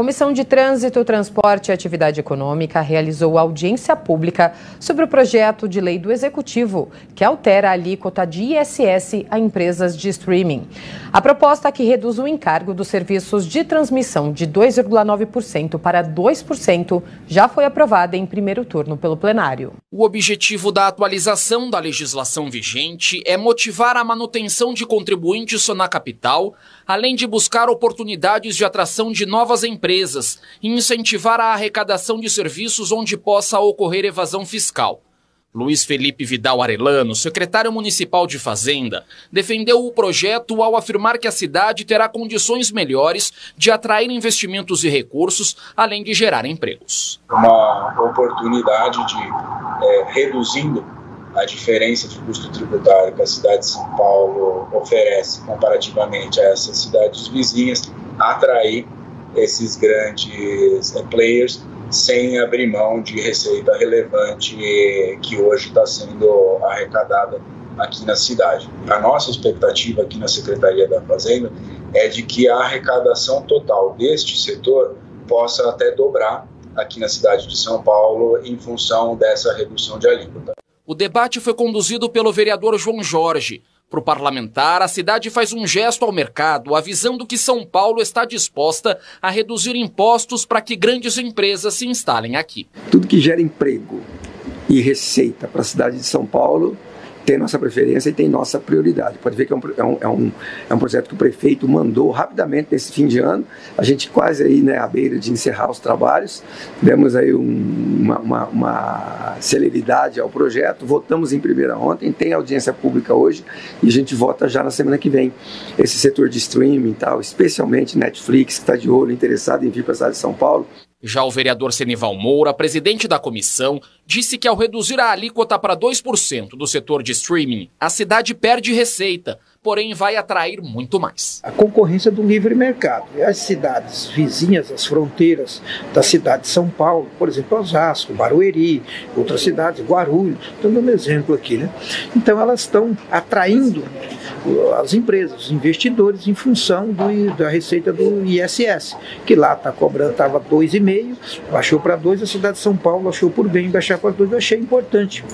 Comissão de Trânsito, Transporte e Atividade Econômica realizou audiência pública sobre o projeto de lei do Executivo, que altera a alíquota de ISS a empresas de streaming. A proposta que reduz o encargo dos serviços de transmissão de 2,9% para 2% já foi aprovada em primeiro turno pelo plenário. O objetivo da atualização da legislação vigente é motivar a manutenção de contribuintes na capital, além de buscar oportunidades de atração de novas empresas e incentivar a arrecadação de serviços onde possa ocorrer evasão fiscal. Luiz Felipe Vidal Arelano, secretário municipal de Fazenda, defendeu o projeto ao afirmar que a cidade terá condições melhores de atrair investimentos e recursos, além de gerar empregos. Uma oportunidade de, é, reduzindo a diferença de custo tributário que a cidade de São Paulo oferece comparativamente a essas cidades vizinhas, atrair esses grandes eh, players sem abrir mão de receita relevante que hoje está sendo arrecadada aqui na cidade. A nossa expectativa aqui na Secretaria da Fazenda é de que a arrecadação total deste setor possa até dobrar aqui na cidade de São Paulo em função dessa redução de alíquota. O debate foi conduzido pelo vereador João Jorge. Para o parlamentar, a cidade faz um gesto ao mercado, avisando que São Paulo está disposta a reduzir impostos para que grandes empresas se instalem aqui. Tudo que gera emprego e receita para a cidade de São Paulo tem nossa preferência e tem nossa prioridade. Pode ver que é um, é um, é um, é um projeto que o prefeito mandou rapidamente nesse fim de ano. A gente quase aí né, à beira de encerrar os trabalhos. Tivemos aí um, uma, uma, uma, celeridade ao projeto. Votamos em primeira ontem, tem audiência pública hoje e a gente vota já na semana que vem. Esse setor de streaming tal, especialmente Netflix, que está de olho, interessado em vir para a cidade de São Paulo, já o vereador Senival Moura, presidente da comissão, disse que ao reduzir a alíquota para 2% do setor de streaming, a cidade perde receita, porém vai atrair muito mais. A concorrência do livre mercado. E as cidades vizinhas, as fronteiras da cidade de São Paulo, por exemplo, Osasco, Barueri, outras cidades, Guarulhos, estou dando um exemplo aqui, né? Então elas estão atraindo as empresas, os investidores, em função do, da receita do ISS, que lá está cobrando, estava 2,5, baixou para 2, a cidade de São Paulo achou por bem baixar para 2, eu achei importante.